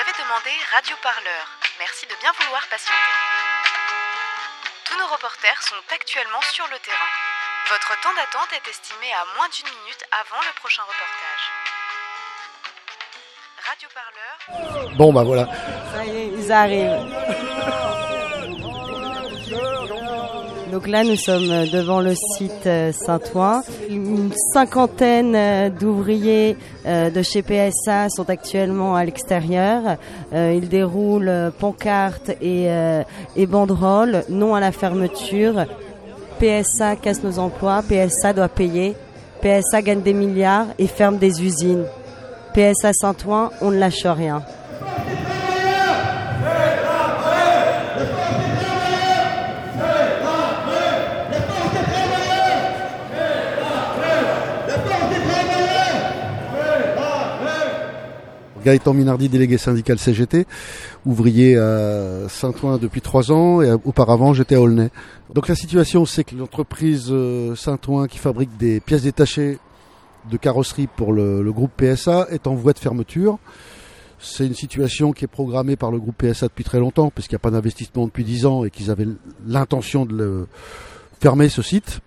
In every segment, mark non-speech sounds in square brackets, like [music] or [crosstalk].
avez demandé Radio Parleur. Merci de bien vouloir patienter. Tous nos reporters sont actuellement sur le terrain. Votre temps d'attente est estimé à moins d'une minute avant le prochain reportage. Radio Parleur. Bon bah voilà. Ça y est, ils arrivent. [laughs] Donc là, nous sommes devant le site euh, Saint-Ouen. Une cinquantaine euh, d'ouvriers euh, de chez PSA sont actuellement à l'extérieur. Euh, Ils déroulent euh, pancartes et, euh, et banderoles, non à la fermeture. PSA casse nos emplois, PSA doit payer, PSA gagne des milliards et ferme des usines. PSA Saint-Ouen, on ne lâche rien. Gaëtan Minardi, délégué syndical CGT, ouvrier à Saint-Ouen depuis trois ans et auparavant j'étais à Aulnay. Donc la situation c'est que l'entreprise euh, Saint-Ouen qui fabrique des pièces détachées de carrosserie pour le, groupe PSA est en voie de fermeture. C'est une situation qui est programmée par le groupe PSA depuis très longtemps puisqu'il n'y a pas d'investissement depuis dix ans et qu'ils avaient l'intention de fermer ce site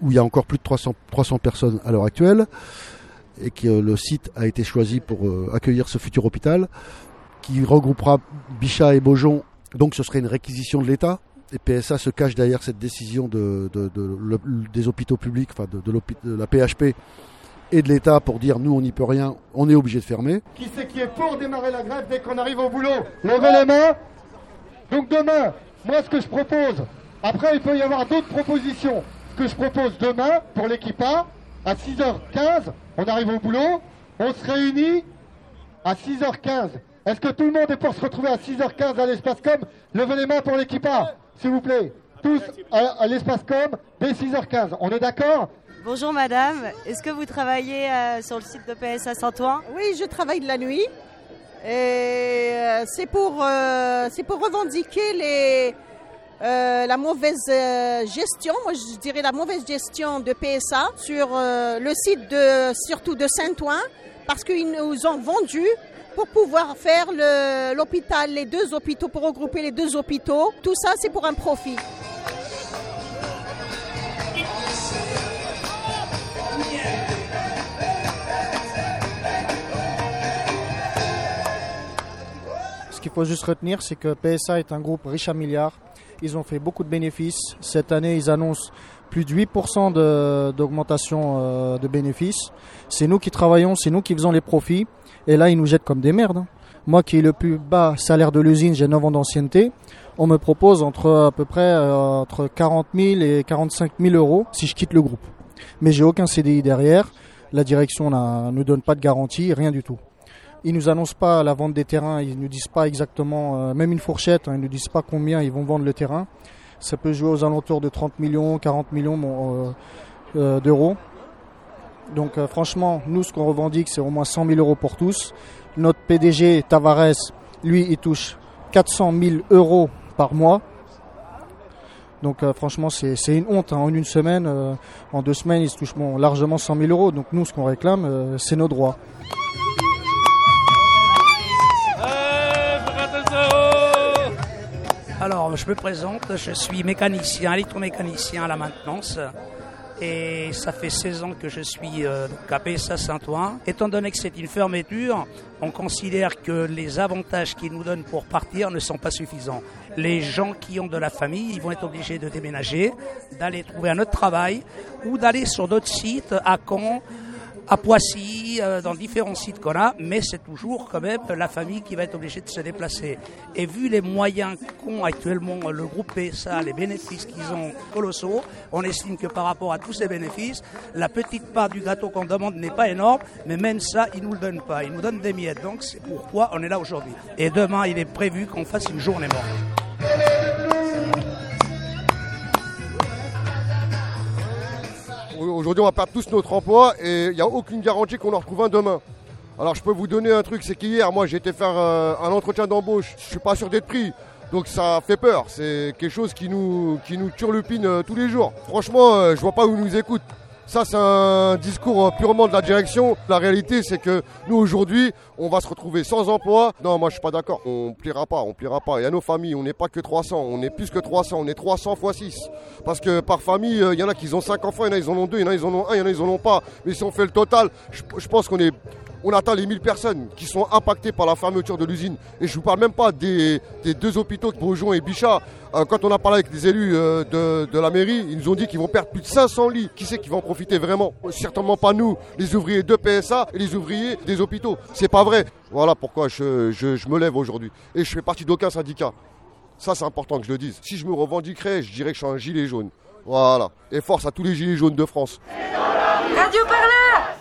où il y a encore plus de 300, 300 personnes à l'heure actuelle et que le site a été choisi pour euh, accueillir ce futur hôpital qui regroupera Bichat et Beaujon. Donc ce serait une réquisition de l'État. Et PSA se cache derrière cette décision des hôpitaux publics, enfin de, la PHP et de l'État pour dire nous on n'y peut rien, on est obligé de fermer. Qui c'est qui est pour démarrer la grève dès qu'on arrive au boulot? Levez les mains. Donc demain, moi ce que je propose, après il peut y avoir d'autres propositions. Que je propose demain pour l'équipe A, à 6h15, on arrive au boulot, on se réunit à 6h15. Est-ce que tout le monde est pour se retrouver à 6h15 à l'espace com? Levez les mains pour l'équipe A, s'il vous plaît. Tous à, à l'espace com dès 6h15. On est d'accord? Bonjour madame, est-ce que vous travaillez euh, sur le site de PSA Saint-Ouen? Oui, je travaille de la nuit. Et euh, c'est pour, euh, c'est pour revendiquer les, euh, la mauvaise euh, gestion, moi je dirais la mauvaise gestion de PSA sur euh, le site de, surtout de Saint-Ouen, parce qu'ils nous ont vendu pour pouvoir faire l'hôpital, les deux hôpitaux, pour regrouper les deux hôpitaux. Tout ça, c'est pour un profit. Ce qu'il faut juste retenir, c'est que PSA est un groupe riche à milliards. Ils ont fait beaucoup de bénéfices. Cette année, ils annoncent plus de 8% de- d'augmentation euh, de bénéfices. C'est nous qui travaillons, c'est nous qui faisons les profits. Et là, ils nous jettent comme des merdes. hein. Moi qui ai le plus bas salaire de l'usine, j'ai 9 ans d'ancienneté. On me propose entre à peu près euh, entre 40 000 et 45 000 euros si je quitte le groupe. Mais j'ai aucun CDI derrière. La direction ne nous donne pas de garantie, rien du tout. Ils nous annoncent pas la vente des terrains, ils nous disent pas exactement, euh, même une fourchette, hein, ils nous disent pas combien ils vont vendre le terrain. Ça peut jouer aux alentours de 30 millions, 40 millions euh, euh, d'euros. Donc franchement, nous ce qu'on revendique, c'est au moins 100 000 euros pour tous. Notre PDG Tavares, lui, il touche 400 000 euros par mois. Donc franchement, c'est une honte. hein. En une semaine, en deux semaines, ils se touchent largement 100 000 euros. Donc nous, ce qu'on réclame, c'est nos droits. Alors, je me présente, je suis mécanicien, électromécanicien à la maintenance. Et ça fait 16 ans que je suis euh, à PSA Saint-Ouen. Étant donné que c'est une fermeture, on considère que les avantages qu'ils nous donnent pour partir ne sont pas suffisants. Les gens qui ont de la famille, ils vont être obligés de déménager, d'aller trouver un autre travail ou d'aller sur d'autres sites à Caen, à Poissy, euh, dans différents sites qu'on a, mais c'est toujours quand même la famille qui va être obligée de se déplacer. Et vu les moyens qu'ont actuellement le groupe PSA, les bénéfices qu'ils ont colossaux, on estime que par rapport à tous ces bénéfices, la petite part du gâteau qu'on demande n'est pas énorme, mais même ça, ils nous le donnent pas. Ils nous donnent des miettes. Donc c'est pourquoi on est là aujourd'hui. Et demain, il est prévu qu'on fasse une journée morte. Aujourd'hui, on va perdre tous notre emploi et il n'y a aucune garantie qu'on en retrouve un demain. Alors, je peux vous donner un truc, c'est qu'hier, moi, j'ai été faire euh, un entretien d'embauche. Je suis pas sûr d'être pris. Donc ça fait peur, c'est quelque chose qui nous, qui nous turlupine euh, tous les jours. Franchement, euh, je vois pas où ils nous écoutent. Ça, c'est un discours purement de la direction. La réalité, c'est que nous, aujourd'hui, on va se retrouver sans emploi. Non, moi, je suis pas d'accord. On pliera pas, on pliera pas. Il y a nos familles, on n'est pas que 300, on est plus que 300, on est 300 fois 6. Parce que par famille, euh, il y en a qui ont 5 enfants, il y en a ils en ont 2, il y en a ils en ont 1, il y en a ils en ont pas. Mais si on fait le total, je pense qu'on est on atteint les 1000 personnes qui sont impactées par la fermeture de l'usine. Et je ne vous parle même pas des, deux hôpitaux, Beaujon et Bichat. Euh, quand on a parlé avec les élus euh, de, la mairie, ils nous ont dit qu'ils vont perdre plus de 500 lits. Qui c'est qui va en profiter vraiment? Certainement pas nous, les ouvriers de PSA et les ouvriers des hôpitaux. C'est pas vrai. Voilà pourquoi je, me lève aujourd'hui. Et je fais partie d'aucun syndicat. Ça, c'est important que je le dise. Si je me revendiquerais, je dirais que je suis un gilet jaune. Voilà. Et force à tous les gilets jaunes de France.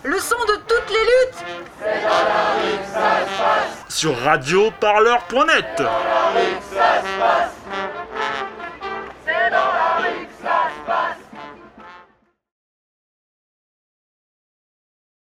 Le son de toutes les luttes. Sur radioparleur.net.